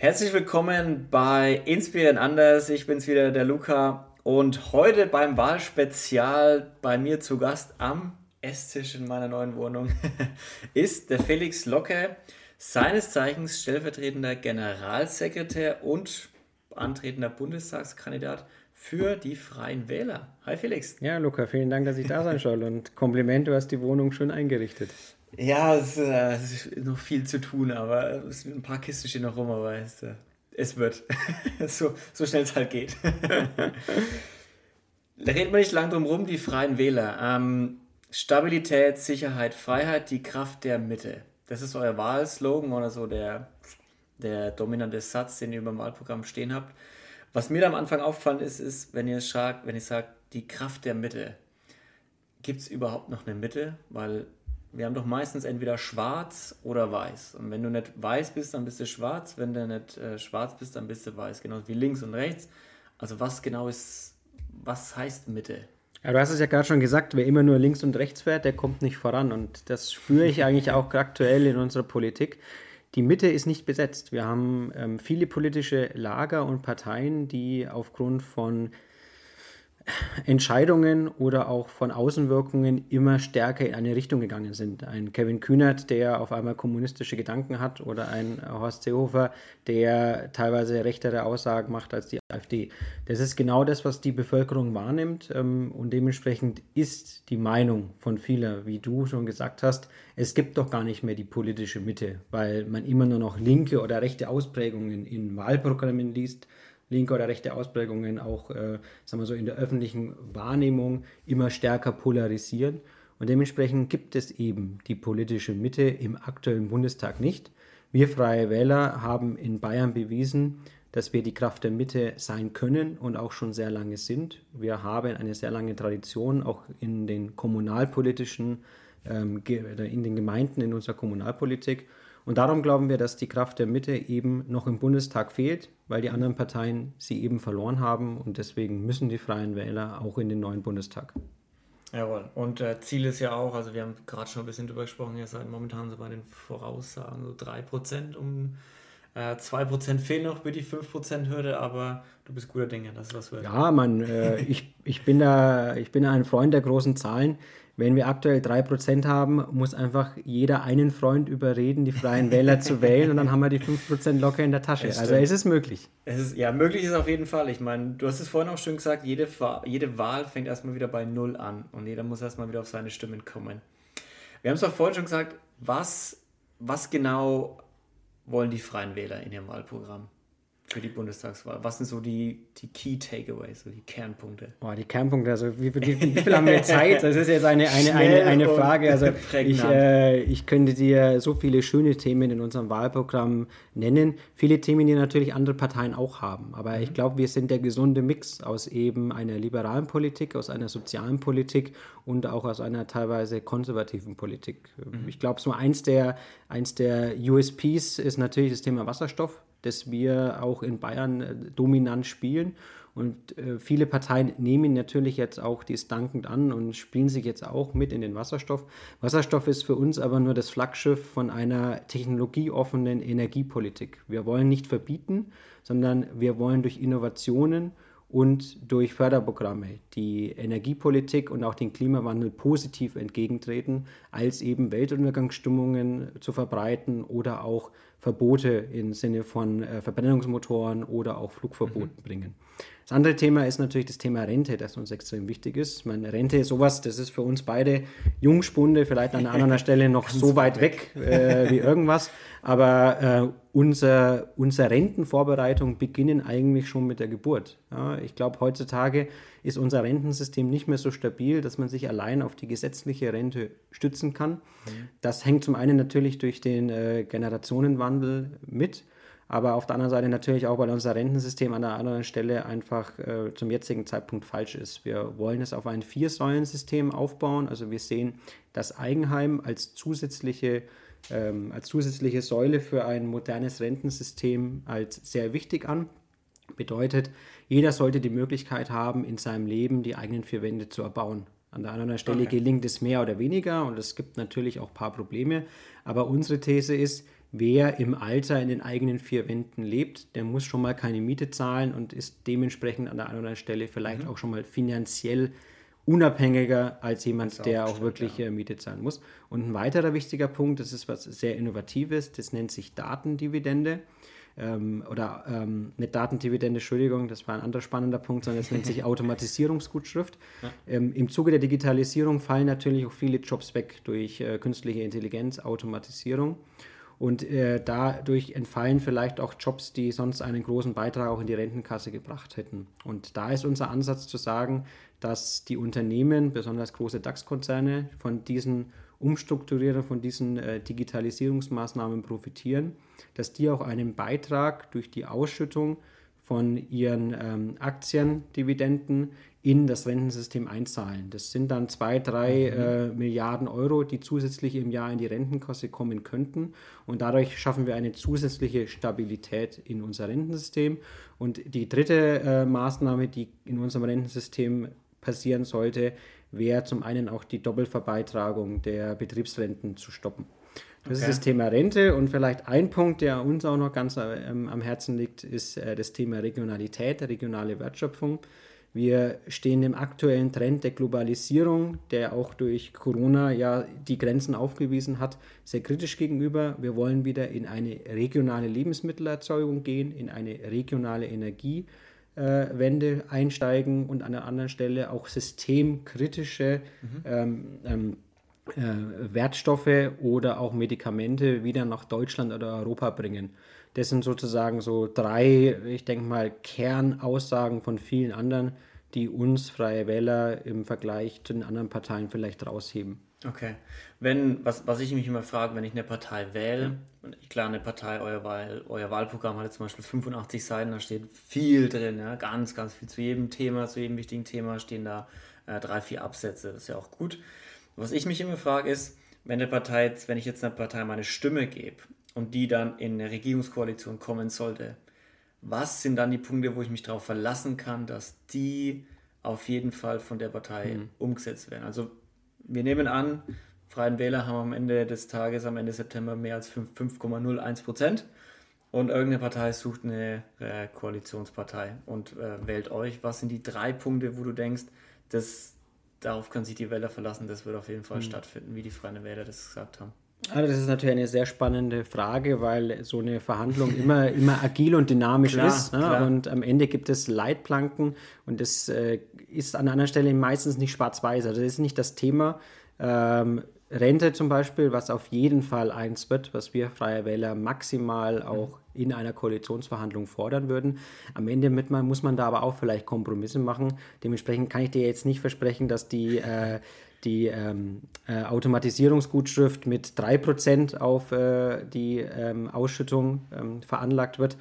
Herzlich willkommen bei Inspirieren Anders. Ich bin's wieder, der Luca. Und heute beim Wahlspezial bei mir zu Gast am Esstisch in meiner neuen Wohnung ist der Felix Locke, seines Zeichens stellvertretender Generalsekretär und antretender Bundestagskandidat für die Freien Wähler. Hi Felix. Ja, Luca, vielen Dank, dass ich da sein soll. Und Kompliment, du hast die Wohnung schon eingerichtet. Ja, es, äh, es ist noch viel zu tun, aber es, ein paar Kisten stehen noch rum, aber es, äh, es wird. so, so schnell es halt geht. da reden wir nicht lang drum rum, die Freien Wähler. Ähm, Stabilität, Sicherheit, Freiheit, die Kraft der Mitte. Das ist euer Wahlslogan oder so der, der dominante Satz, den ihr über dem Wahlprogramm stehen habt. Was mir da am Anfang auffallen ist, ist, wenn ihr sagt, wenn ich sage, die Kraft der Mitte. Gibt es überhaupt noch eine Mitte? Weil wir haben doch meistens entweder schwarz oder weiß. Und wenn du nicht weiß bist, dann bist du schwarz. Wenn du nicht äh, schwarz bist, dann bist du weiß. Genau wie links und rechts. Also was genau ist, was heißt Mitte? Ja, du hast es ja gerade schon gesagt, wer immer nur links und rechts fährt, der kommt nicht voran. Und das spüre ich eigentlich auch aktuell in unserer Politik. Die Mitte ist nicht besetzt. Wir haben ähm, viele politische Lager und Parteien, die aufgrund von Entscheidungen oder auch von Außenwirkungen immer stärker in eine Richtung gegangen sind. Ein Kevin Kühnert, der auf einmal kommunistische Gedanken hat, oder ein Horst Seehofer, der teilweise rechtere Aussagen macht als die AfD. Das ist genau das, was die Bevölkerung wahrnimmt ähm, und dementsprechend ist die Meinung von vielen, wie du schon gesagt hast, es gibt doch gar nicht mehr die politische Mitte, weil man immer nur noch linke oder rechte Ausprägungen in Wahlprogrammen liest linke oder rechte Ausprägungen auch, äh, sagen wir so, in der öffentlichen Wahrnehmung immer stärker polarisieren. Und dementsprechend gibt es eben die politische Mitte im aktuellen Bundestag nicht. Wir Freie Wähler haben in Bayern bewiesen, dass wir die Kraft der Mitte sein können und auch schon sehr lange sind. Wir haben eine sehr lange Tradition auch in den kommunalpolitischen, ähm, in den Gemeinden, in unserer Kommunalpolitik. Und darum glauben wir, dass die Kraft der Mitte eben noch im Bundestag fehlt, weil die anderen Parteien sie eben verloren haben. Und deswegen müssen die Freien Wähler auch in den neuen Bundestag. Jawohl. Und äh, Ziel ist ja auch, also wir haben gerade schon ein bisschen drüber gesprochen, ihr seid momentan so bei den Voraussagen so 3%, um äh, 2% fehlen noch für die 5%-Hürde, aber du bist guter Dinge, dass was wird. Ja, man, äh, ich, ich, bin da, ich bin ein Freund der großen Zahlen. Wenn wir aktuell 3% haben, muss einfach jeder einen Freund überreden, die Freien Wähler zu wählen und dann haben wir die 5% locker in der Tasche. Also ist es möglich. Es ist, ja, möglich ist auf jeden Fall. Ich meine, du hast es vorhin auch schon gesagt, jede, jede Wahl fängt erstmal wieder bei Null an und jeder muss erstmal wieder auf seine Stimmen kommen. Wir haben es auch vorhin schon gesagt, was, was genau wollen die Freien Wähler in ihrem Wahlprogramm? Für die Bundestagswahl? Was sind so die, die Key Takeaways, so die Kernpunkte? Oh, die Kernpunkte, also wie, wie, wie viel haben wir Zeit? Das ist jetzt eine, eine, eine, eine Frage. Also ich, äh, ich könnte dir so viele schöne Themen in unserem Wahlprogramm nennen. Viele Themen, die natürlich andere Parteien auch haben. Aber mhm. ich glaube, wir sind der gesunde Mix aus eben einer liberalen Politik, aus einer sozialen Politik und auch aus einer teilweise konservativen Politik. Mhm. Ich glaube, so eins der, eins der USPs ist natürlich das Thema Wasserstoff das wir auch in Bayern äh, dominant spielen. Und äh, viele Parteien nehmen natürlich jetzt auch dies dankend an und spielen sich jetzt auch mit in den Wasserstoff. Wasserstoff ist für uns aber nur das Flaggschiff von einer technologieoffenen Energiepolitik. Wir wollen nicht verbieten, sondern wir wollen durch Innovationen und durch Förderprogramme die Energiepolitik und auch den Klimawandel positiv entgegentreten, als eben Weltuntergangsstimmungen zu verbreiten oder auch Verbote im Sinne von äh, Verbrennungsmotoren oder auch Flugverboten mhm. bringen. Das andere Thema ist natürlich das Thema Rente, das uns extrem wichtig ist. Meine Rente ist sowas, das ist für uns beide Jungspunde, vielleicht an einer anderen Stelle noch so weit weg, weg äh, wie irgendwas. Aber äh, unser, unsere Rentenvorbereitung beginnen eigentlich schon mit der Geburt. Ja, ich glaube, heutzutage ist unser Rentensystem nicht mehr so stabil, dass man sich allein auf die gesetzliche Rente stützen kann. Mhm. Das hängt zum einen natürlich durch den äh, Generationenwandel mit. Aber auf der anderen Seite natürlich auch, weil unser Rentensystem an der anderen Stelle einfach äh, zum jetzigen Zeitpunkt falsch ist. Wir wollen es auf ein Vier-Säulen-System aufbauen. Also wir sehen das Eigenheim als zusätzliche, ähm, als zusätzliche Säule für ein modernes Rentensystem als sehr wichtig an. Bedeutet, jeder sollte die Möglichkeit haben, in seinem Leben die eigenen vier Wände zu erbauen. An der anderen Stelle okay. gelingt es mehr oder weniger und es gibt natürlich auch ein paar Probleme. Aber unsere These ist, wer im Alter in den eigenen vier Wänden lebt, der muss schon mal keine Miete zahlen und ist dementsprechend an der einen oder anderen Stelle vielleicht mhm. auch schon mal finanziell unabhängiger als jemand, der auch wirklich ja. Äh, Miete zahlen muss. Und ein weiterer wichtiger Punkt, das ist was sehr Innovatives, das nennt sich Datendividende. Ähm, oder ähm, nicht Datendividende, Entschuldigung, das war ein anderer spannender Punkt, sondern es nennt sich Automatisierungsgutschrift. Ja. Ähm, Im Zuge der Digitalisierung fallen natürlich auch viele Jobs weg durch äh, künstliche Intelligenz, Automatisierung. Und äh, dadurch entfallen vielleicht auch Jobs, die sonst einen großen Beitrag auch in die Rentenkasse gebracht hätten. Und da ist unser Ansatz zu sagen, dass die Unternehmen, besonders große DAX-Konzerne, von diesen Umstrukturierung, von diesen äh, Digitalisierungsmaßnahmen profitieren, dass die auch einen Beitrag durch die Ausschüttung von ihren ähm, Aktiendividenden in das Rentensystem einzahlen. Das sind dann zwei, drei mhm. äh, Milliarden Euro, die zusätzlich im Jahr in die Rentenkasse kommen könnten. Und dadurch schaffen wir eine zusätzliche Stabilität in unser Rentensystem. Und die dritte äh, Maßnahme, die in unserem Rentensystem passieren sollte, wäre zum einen auch die Doppelverbeitragung der Betriebsrenten zu stoppen. Das okay. ist das Thema Rente und vielleicht ein Punkt, der uns auch noch ganz ähm, am Herzen liegt, ist äh, das Thema Regionalität, regionale Wertschöpfung. Wir stehen dem aktuellen Trend der Globalisierung, der auch durch Corona ja die Grenzen aufgewiesen hat, sehr kritisch gegenüber. Wir wollen wieder in eine regionale Lebensmittelerzeugung gehen, in eine regionale Energiewende einsteigen und an der anderen Stelle auch systemkritische mhm. ähm, ähm, äh, Wertstoffe oder auch Medikamente wieder nach Deutschland oder Europa bringen. Das sind sozusagen so drei, ich denke mal, Kernaussagen von vielen anderen, die uns Freie Wähler im Vergleich zu den anderen Parteien vielleicht rausheben. Okay. Wenn, was, was ich mich immer frage, wenn ich eine Partei wähle, ja. klar, eine Partei, euer, Wahl, euer Wahlprogramm hat zum Beispiel 85 Seiten, da steht viel drin, ja, ganz, ganz viel zu jedem Thema, zu jedem wichtigen Thema stehen da äh, drei, vier Absätze, das ist ja auch gut. Was ich mich immer frage ist, wenn, eine Partei, wenn ich jetzt einer Partei meine Stimme gebe und die dann in eine Regierungskoalition kommen sollte, was sind dann die Punkte, wo ich mich darauf verlassen kann, dass die auf jeden Fall von der Partei mhm. umgesetzt werden? Also wir nehmen an, Freien Wähler haben am Ende des Tages, am Ende September mehr als 5,01 Prozent und irgendeine Partei sucht eine äh, Koalitionspartei und äh, wählt euch. Was sind die drei Punkte, wo du denkst, das darauf können sich die Wähler verlassen, das wird auf jeden Fall mhm. stattfinden, wie die Freien Wähler das gesagt haben. Also das ist natürlich eine sehr spannende Frage, weil so eine Verhandlung immer, immer agil und dynamisch klar, ist. Ne? Und am Ende gibt es Leitplanken und das äh, ist an einer Stelle meistens nicht schwarz-weiß. Also das ist nicht das Thema. Ähm, Rente zum Beispiel, was auf jeden Fall eins wird, was wir Freie Wähler maximal auch in einer Koalitionsverhandlung fordern würden. Am Ende mit man, muss man da aber auch vielleicht Kompromisse machen. Dementsprechend kann ich dir jetzt nicht versprechen, dass die, äh, die ähm, äh, Automatisierungsgutschrift mit 3% auf äh, die ähm, Ausschüttung ähm, veranlagt wird.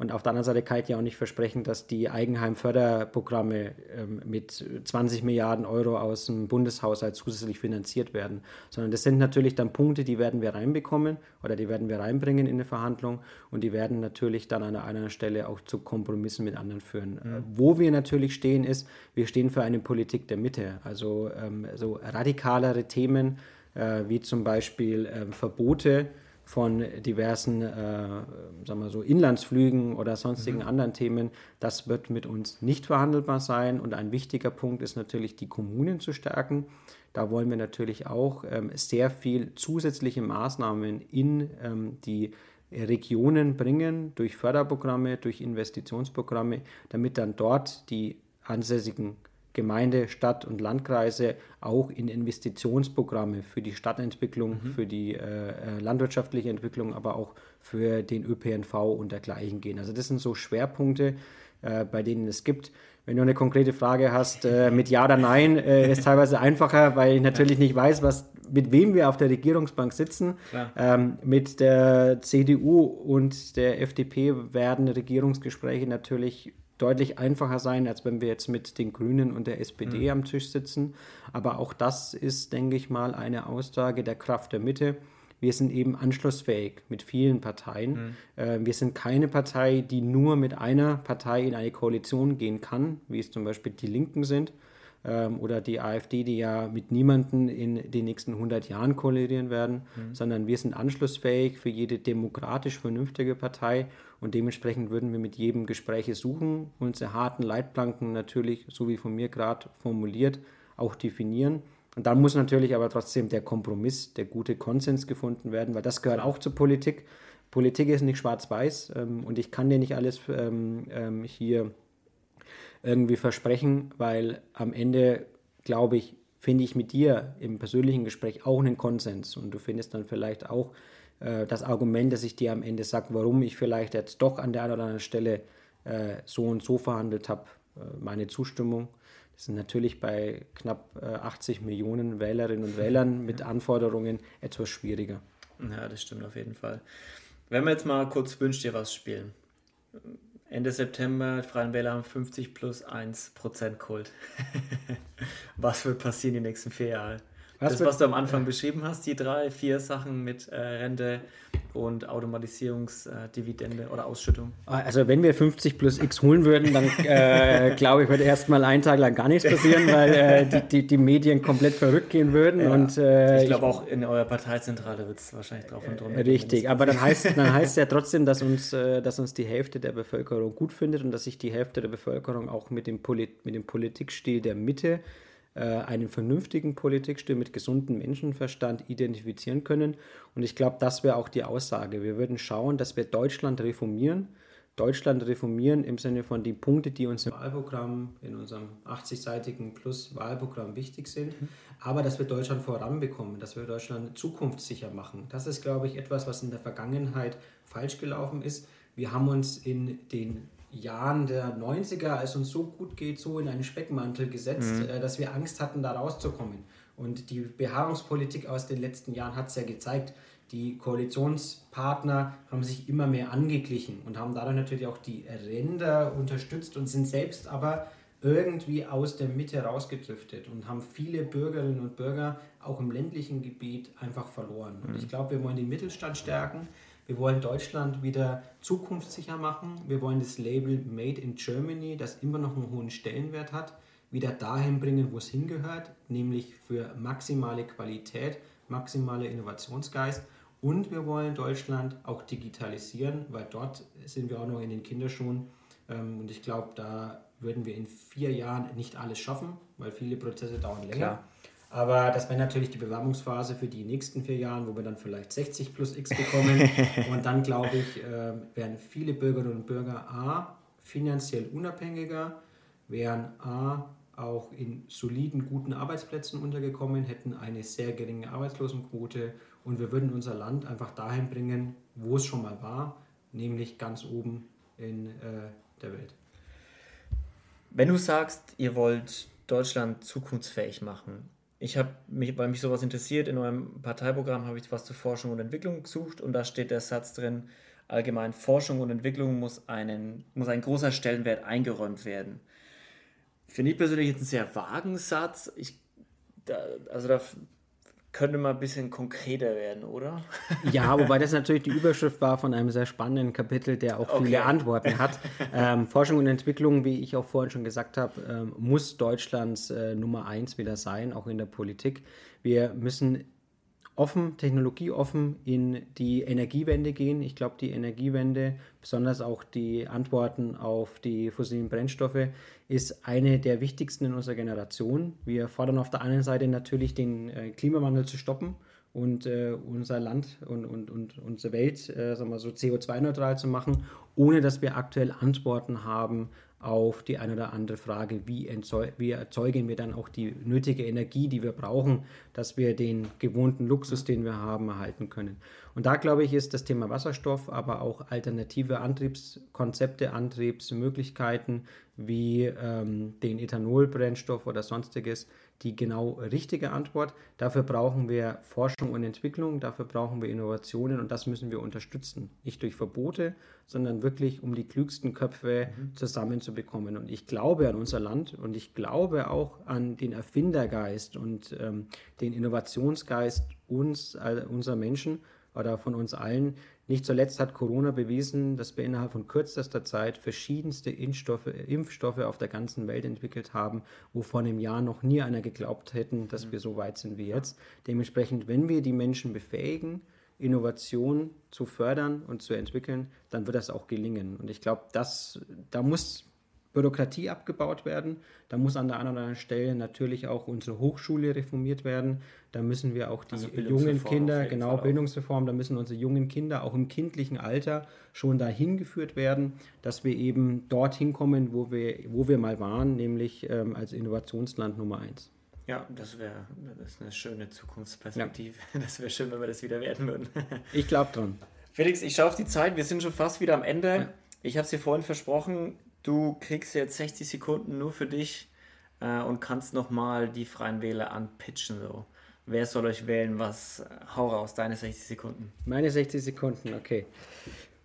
Und auf der anderen Seite kann ich ja auch nicht versprechen, dass die Eigenheimförderprogramme ähm, mit 20 Milliarden Euro aus dem Bundeshaushalt zusätzlich finanziert werden. Sondern das sind natürlich dann Punkte, die werden wir reinbekommen oder die werden wir reinbringen in eine Verhandlung und die werden natürlich dann an einer Stelle auch zu Kompromissen mit anderen führen. Mhm. Wo wir natürlich stehen, ist, wir stehen für eine Politik der Mitte. Also ähm, so radikalere Themen äh, wie zum Beispiel äh, Verbote von diversen, äh, sagen wir so, Inlandsflügen oder sonstigen mhm. anderen Themen, das wird mit uns nicht verhandelbar sein. Und ein wichtiger Punkt ist natürlich, die Kommunen zu stärken. Da wollen wir natürlich auch ähm, sehr viel zusätzliche Maßnahmen in ähm, die Regionen bringen, durch Förderprogramme, durch Investitionsprogramme, damit dann dort die ansässigen Gemeinde, Stadt und Landkreise auch in Investitionsprogramme für die Stadtentwicklung, mhm. für die äh, äh landwirtschaftliche Entwicklung, aber auch für den ÖPNV und dergleichen gehen. Also das sind so Schwerpunkte, äh, bei denen es gibt. Wenn du eine konkrete Frage hast äh, mit Ja oder Nein, äh, ist teilweise einfacher, weil ich natürlich nicht weiß, was, mit wem wir auf der Regierungsbank sitzen. Ähm, mit der CDU und der FDP werden Regierungsgespräche natürlich deutlich einfacher sein, als wenn wir jetzt mit den Grünen und der SPD mhm. am Tisch sitzen. Aber auch das ist, denke ich mal, eine Aussage der Kraft der Mitte. Wir sind eben anschlussfähig mit vielen Parteien. Mhm. Äh, wir sind keine Partei, die nur mit einer Partei in eine Koalition gehen kann, wie es zum Beispiel die Linken sind, ähm, oder die AfD, die ja mit niemanden in den nächsten 100 Jahren kollidieren werden, mhm. sondern wir sind anschlussfähig für jede demokratisch vernünftige Partei und dementsprechend würden wir mit jedem Gespräche suchen, unsere harten Leitplanken natürlich, so wie von mir gerade formuliert, auch definieren. Und dann muss natürlich aber trotzdem der Kompromiss, der gute Konsens gefunden werden, weil das gehört auch zur Politik. Politik ist nicht schwarz-weiß ähm, und ich kann dir nicht alles ähm, ähm, hier irgendwie versprechen, weil am Ende, glaube ich, finde ich mit dir im persönlichen Gespräch auch einen Konsens und du findest dann vielleicht auch äh, das Argument, dass ich dir am Ende sage, warum ich vielleicht jetzt doch an der einen oder anderen Stelle äh, so und so verhandelt habe, äh, meine Zustimmung. Das sind natürlich bei knapp 80 Millionen Wählerinnen und Wählern mit Anforderungen etwas schwieriger. Ja, das stimmt auf jeden Fall. Wenn wir jetzt mal kurz Wünsch dir was spielen. Ende September, die Freien Wähler haben 50 plus 1 Prozent Kult. was wird passieren die nächsten vier Jahre? Was das, was du am Anfang beschrieben hast, die drei, vier Sachen mit äh, Rente und Automatisierungsdividende äh, oder Ausschüttung. Also wenn wir 50 plus X holen würden, dann äh, glaube ich, würde erstmal einen Tag lang gar nichts passieren, weil äh, die, die, die, Medien komplett verrückt gehen würden. Ja. Und, äh, ich glaube auch in eurer Parteizentrale wird es wahrscheinlich drauf und drunter. Richtig, aber dann heißt, dann heißt ja trotzdem, dass uns, äh, dass uns die Hälfte der Bevölkerung gut findet und dass sich die Hälfte der Bevölkerung auch mit dem, Polit mit dem Politikstil der Mitte äh, einen vernünftigen Politikstil mit gesundem Menschenverstand identifizieren können. Und ich glaube, das wäre auch die Aussage. Wir würden schauen, dass wir Deutschland reformieren. Deutschland reformieren im Sinne von den Punkten, die uns im Wahlprogramm, in unserem 80-seitigen Plus-Wahlprogramm wichtig sind, aber dass wir Deutschland voranbekommen, dass wir Deutschland zukunftssicher machen. Das ist, glaube ich, etwas, was in der Vergangenheit falsch gelaufen ist. Wir haben uns in den Jahren der 90er, als uns so gut geht, so in einen Speckmantel gesetzt, mhm. äh, dass wir Angst hatten, da rauszukommen. Und die Beharrungspolitik aus den letzten Jahren hat es ja gezeigt. Die Koalitionspartner haben sich immer mehr angeglichen und haben dadurch natürlich auch die Ränder unterstützt und sind selbst aber irgendwie aus der Mitte rausgedriftet und haben viele Bürgerinnen und Bürger auch im ländlichen Gebiet einfach verloren. Und mhm. ich glaube, wir wollen den Mittelstand stärken. Wir wollen Deutschland wieder zukunftssicher machen. Wir wollen das Label Made in Germany, das immer noch einen hohen Stellenwert hat, wieder dahin bringen, wo es hingehört, nämlich für maximale Qualität, maximale Innovationsgeist. Und wir wollen Deutschland auch digitalisieren, weil dort sind wir auch noch in den Kinderschuhen. Ähm, und ich glaube, da würden wir in vier Jahren nicht alles schaffen, weil viele Prozesse dauern länger. Klar. Aber das wäre natürlich die Bewerbungsphase für die nächsten vier Jahre, wo wir dann vielleicht 60 plus X bekommen. und dann, glaube ich, äh, werden viele Bürgerinnen und Bürger A finanziell unabhängiger, wären A auch in soliden, guten Arbeitsplätzen untergekommen, hätten eine sehr geringe Arbeitslosenquote und wir würden unser Land einfach dahin bringen, wo es schon mal war, nämlich ganz oben in äh, der Welt. Wenn du sagst, ihr wollt Deutschland zukunftsfähig machen, ich habe mich, weil mich sowas interessiert, in eurem Parteiprogramm habe ich was zu Forschung und Entwicklung gesucht und da steht der Satz drin, allgemein Forschung und Entwicklung muss, einen, muss ein großer Stellenwert eingeräumt werden. Finde ich persönlich jetzt einen sehr vagen Satz. Ich, da, also da könnte mal ein bisschen konkreter werden, oder? Ja, wobei das natürlich die Überschrift war von einem sehr spannenden Kapitel, der auch viele okay. Antworten hat. Ähm, Forschung und Entwicklung, wie ich auch vorhin schon gesagt habe, ähm, muss Deutschlands äh, Nummer eins wieder sein, auch in der Politik. Wir müssen offen, technologieoffen in die Energiewende gehen. Ich glaube, die Energiewende, besonders auch die Antworten auf die fossilen Brennstoffe, ist eine der wichtigsten in unserer Generation. Wir fordern auf der einen Seite natürlich den äh, Klimawandel zu stoppen und äh, unser Land und, und, und unsere Welt äh, sagen wir so CO2-neutral zu machen, ohne dass wir aktuell Antworten haben auf die eine oder andere Frage, wie, wie, erzeugen wir dann auch die nötige Energie, die wir brauchen, dass wir den gewohnten Luxus, den wir haben, erhalten können. Und da glaube ich, ist das Thema Wasserstoff, aber auch alternative Antriebskonzepte, Antriebsmöglichkeiten wie ähm, den Ethanolbrennstoff oder sonstiges die genau richtige Antwort. Dafür brauchen wir Forschung und Entwicklung, dafür brauchen wir Innovationen und das müssen wir unterstützen. Nicht durch Verbote, sondern wirklich, um die klügsten Köpfe mhm. zusammenzubekommen. Und ich glaube an unser Land und ich glaube auch an den Erfindergeist und ähm, den Innovationsgeist uns, äh, unserer Menschen oder von uns allen, Nicht zuletzt hat Corona bewiesen, dass wir innerhalb von kürzester Zeit verschiedenste Impfstoffe, Impfstoffe auf der ganzen Welt entwickelt haben, wo vor einem Jahr noch nie einer geglaubt hätten, dass mhm. wir so weit sind wie jetzt. Dementsprechend, wenn wir die Menschen befähigen, Innovation zu fördern und zu entwickeln, dann wird das auch gelingen. Und ich glaube, da muss Bürokratie abgebaut werden. Da muss an der einen oder anderen Stelle natürlich auch unsere Hochschule reformiert werden. Da müssen wir auch die also jungen Kinder, genau Bildungsreform, da müssen unsere jungen Kinder auch im kindlichen Alter schon dahin geführt werden, dass wir eben dorthin kommen, wo wir, wo wir mal waren, nämlich ähm, als Innovationsland Nummer eins. Ja, das wäre das eine schöne Zukunftsperspektive. Ja. Das wäre schön, wenn wir das wieder werden würden. ich glaube dran. Felix, ich schaue auf die Zeit. Wir sind schon fast wieder am Ende. Ja. Ich habe es dir vorhin versprochen, Du kriegst jetzt 60 Sekunden nur für dich äh, und kannst nochmal die Freien Wähler anpitchen. So. Wer soll euch wählen? Was? Hau raus, deine 60 Sekunden. Meine 60 Sekunden, okay.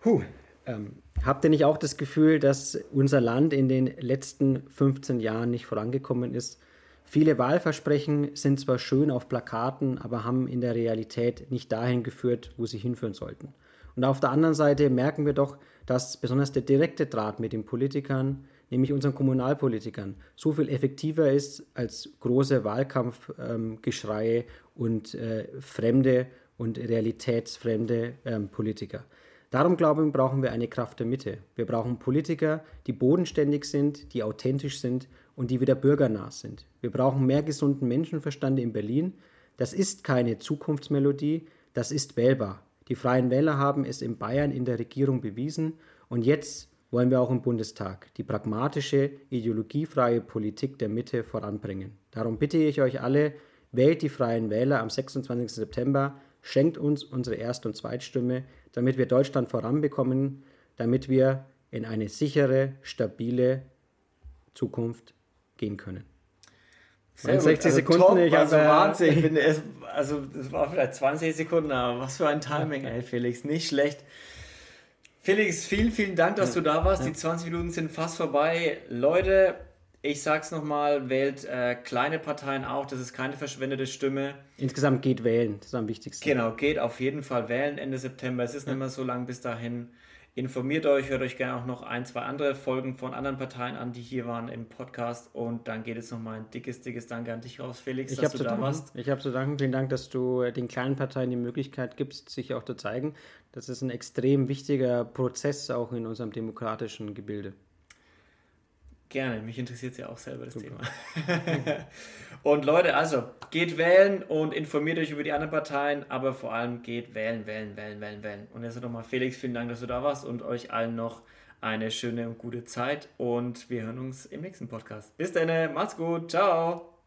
Puh. Ähm, habt ihr nicht auch das Gefühl, dass unser Land in den letzten 15 Jahren nicht vorangekommen ist? Viele Wahlversprechen sind zwar schön auf Plakaten, aber haben in der Realität nicht dahin geführt, wo sie hinführen sollten. Und auf der anderen Seite merken wir doch, dass besonders der direkte Draht mit den Politikern, nämlich unseren Kommunalpolitikern, so viel effektiver ist als große Wahlkampfgeschreie ähm, und äh, fremde und realitätsfremde ähm, Politiker. Darum glaube ich, brauchen wir eine Kraft der Mitte. Wir brauchen Politiker, die bodenständig sind, die authentisch sind und die wieder bürgernah sind. Wir brauchen mehr gesunden Menschenverstand in Berlin. Das ist keine Zukunftsmelodie, das ist wählbar. Die Freien Wähler haben es in Bayern in der Regierung bewiesen und jetzt wollen wir auch im Bundestag die pragmatische, ideologiefreie Politik der Mitte voranbringen. Darum bitte ich euch alle, wählt die Freien Wähler am 26. September, schenkt uns unsere Erst- und Zweitstimme, damit wir Deutschland voranbekommen, damit wir in eine sichere, stabile Zukunft gehen können. Sehr 60 also Sekunden, top, ich also habe Wahnsinn. Ich bin also das war vielleicht 20 Sekunden, aber was für ein Timing, ey, Felix, nicht schlecht. Felix, vielen, vielen Dank, dass du da warst. Die 20 Minuten sind fast vorbei. Leute, ich sag's nochmal, wählt äh, kleine Parteien auch, das ist keine verschwendete Stimme. Insgesamt geht wählen, das ist am wichtigsten. Genau, geht auf jeden Fall wählen Ende September. Es ist ja. nicht mehr so lang bis dahin. Informiert euch, hört euch gerne auch noch ein, zwei andere Folgen von anderen Parteien an, die hier waren im Podcast. Und dann geht es nochmal ein dickes, dickes Danke an dich raus, Felix, ich dass du da danken. warst. Ich habe zu danken. Vielen Dank, dass du den kleinen Parteien die Möglichkeit gibst, sich auch zu zeigen. Das ist ein extrem wichtiger Prozess auch in unserem demokratischen Gebilde. Gerne, mich interessiert ja auch selber das Super. Thema. und Leute, also geht wählen und informiert euch über die anderen Parteien, aber vor allem geht wählen, wählen, wählen, wählen, wählen. Und jetzt nochmal Felix, vielen Dank, dass du da warst und euch allen noch eine schöne und gute Zeit und wir hören uns im nächsten Podcast. Bis dann, macht's gut, ciao.